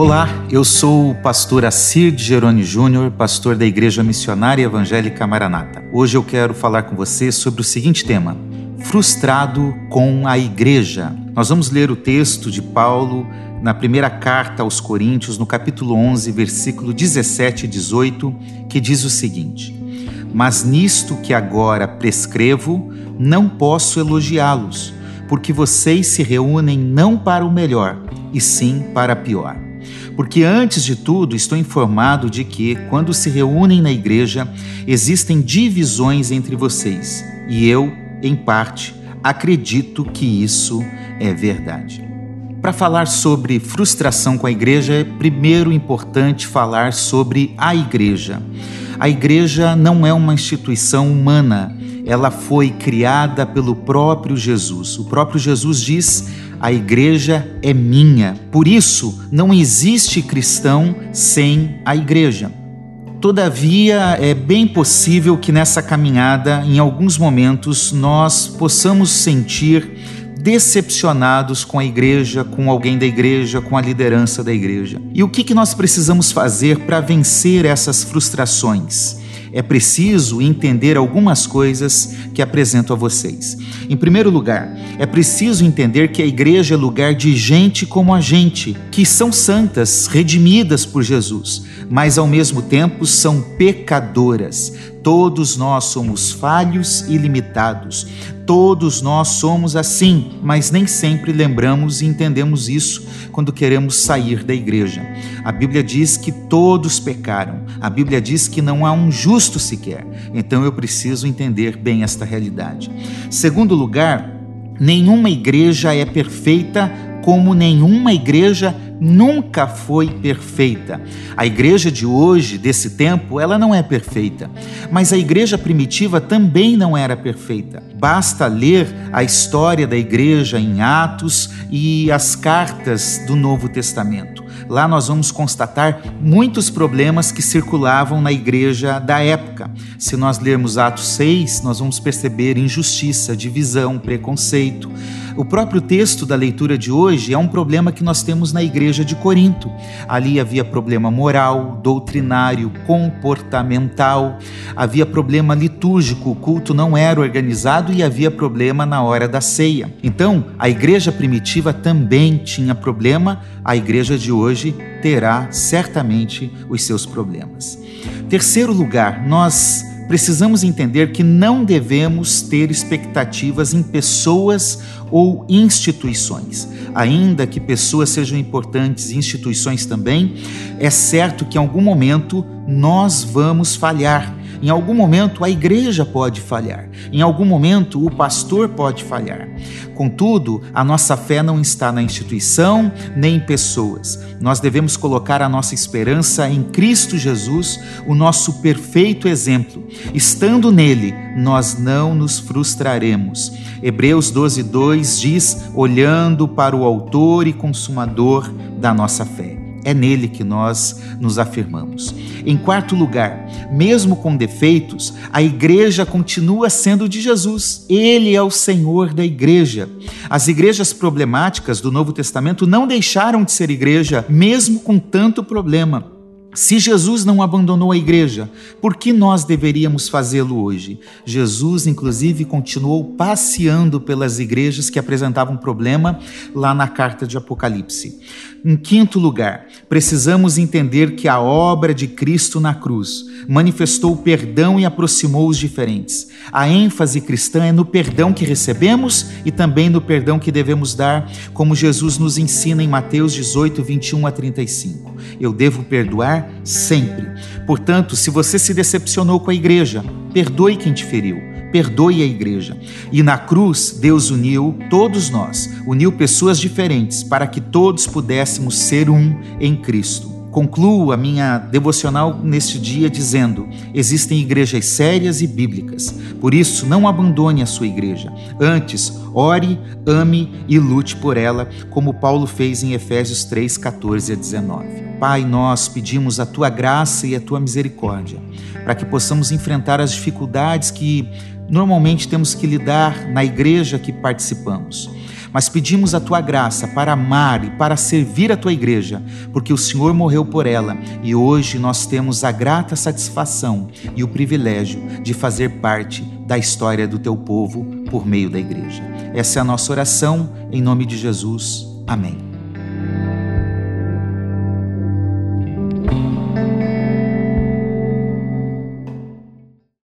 Olá, eu sou o pastor Assir de Jerônimo Júnior, pastor da Igreja Missionária Evangélica Maranata. Hoje eu quero falar com você sobre o seguinte tema: frustrado com a igreja. Nós vamos ler o texto de Paulo na primeira carta aos Coríntios, no capítulo 11, versículo 17 e 18, que diz o seguinte: Mas nisto que agora prescrevo, não posso elogiá-los, porque vocês se reúnem não para o melhor, e sim para pior. Porque antes de tudo estou informado de que, quando se reúnem na igreja, existem divisões entre vocês, e eu, em parte, acredito que isso é verdade. Para falar sobre frustração com a igreja, é primeiro importante falar sobre a igreja. A igreja não é uma instituição humana, ela foi criada pelo próprio Jesus. O próprio Jesus diz: a igreja é minha. Por isso, não existe cristão sem a igreja. Todavia, é bem possível que nessa caminhada, em alguns momentos, nós possamos sentir decepcionados com a igreja, com alguém da igreja, com a liderança da igreja. E o que, que nós precisamos fazer para vencer essas frustrações? É preciso entender algumas coisas que apresento a vocês. Em primeiro lugar, é preciso entender que a igreja é lugar de gente como a gente, que são santas, redimidas por Jesus, mas ao mesmo tempo são pecadoras. Todos nós somos falhos e limitados. Todos nós somos assim, mas nem sempre lembramos e entendemos isso quando queremos sair da igreja. A Bíblia diz que todos pecaram. A Bíblia diz que não há um justo sequer. Então eu preciso entender bem esta realidade. Segundo lugar, nenhuma igreja é perfeita como nenhuma igreja nunca foi perfeita. A igreja de hoje, desse tempo, ela não é perfeita, mas a igreja primitiva também não era perfeita. Basta ler a história da igreja em Atos e as cartas do Novo Testamento. Lá nós vamos constatar muitos problemas que circulavam na igreja da época. Se nós lermos Atos 6, nós vamos perceber injustiça, divisão, preconceito. O próprio texto da leitura de hoje é um problema que nós temos na igreja de Corinto. Ali havia problema moral, doutrinário, comportamental, havia problema litúrgico, o culto não era organizado e havia problema na hora da ceia. Então, a igreja primitiva também tinha problema, a igreja de hoje terá certamente os seus problemas. Terceiro lugar, nós precisamos entender que não devemos ter expectativas em pessoas ou instituições. Ainda que pessoas sejam importantes, instituições também, é certo que em algum momento nós vamos falhar em algum momento a igreja pode falhar, em algum momento o pastor pode falhar. Contudo, a nossa fé não está na instituição nem em pessoas. Nós devemos colocar a nossa esperança em Cristo Jesus, o nosso perfeito exemplo. Estando nele, nós não nos frustraremos. Hebreus 12, 2 diz: olhando para o Autor e Consumador da nossa fé. É nele que nós nos afirmamos. Em quarto lugar, mesmo com defeitos, a igreja continua sendo de Jesus. Ele é o Senhor da igreja. As igrejas problemáticas do Novo Testamento não deixaram de ser igreja, mesmo com tanto problema. Se Jesus não abandonou a igreja, por que nós deveríamos fazê-lo hoje? Jesus, inclusive, continuou passeando pelas igrejas que apresentavam problema lá na carta de Apocalipse. Em quinto lugar, precisamos entender que a obra de Cristo na cruz manifestou o perdão e aproximou os diferentes. A ênfase cristã é no perdão que recebemos e também no perdão que devemos dar, como Jesus nos ensina em Mateus 18, 21 a 35. Eu devo sempre. Portanto, se você se decepcionou com a igreja, perdoe quem te feriu perdoe a igreja. E na cruz, Deus uniu todos nós, uniu pessoas diferentes para que todos pudéssemos ser um em Cristo. Concluo a minha devocional neste dia dizendo: existem igrejas sérias e bíblicas, por isso não abandone a sua igreja. Antes, ore, ame e lute por ela, como Paulo fez em Efésios 3, 14 a 19. Pai, nós pedimos a tua graça e a tua misericórdia, para que possamos enfrentar as dificuldades que normalmente temos que lidar na igreja que participamos. mas pedimos a tua graça para amar e para servir a tua igreja, porque o Senhor morreu por ela e hoje nós temos a grata satisfação e o privilégio de fazer parte da história do teu povo por meio da igreja. Essa é a nossa oração, em nome de Jesus. Amém.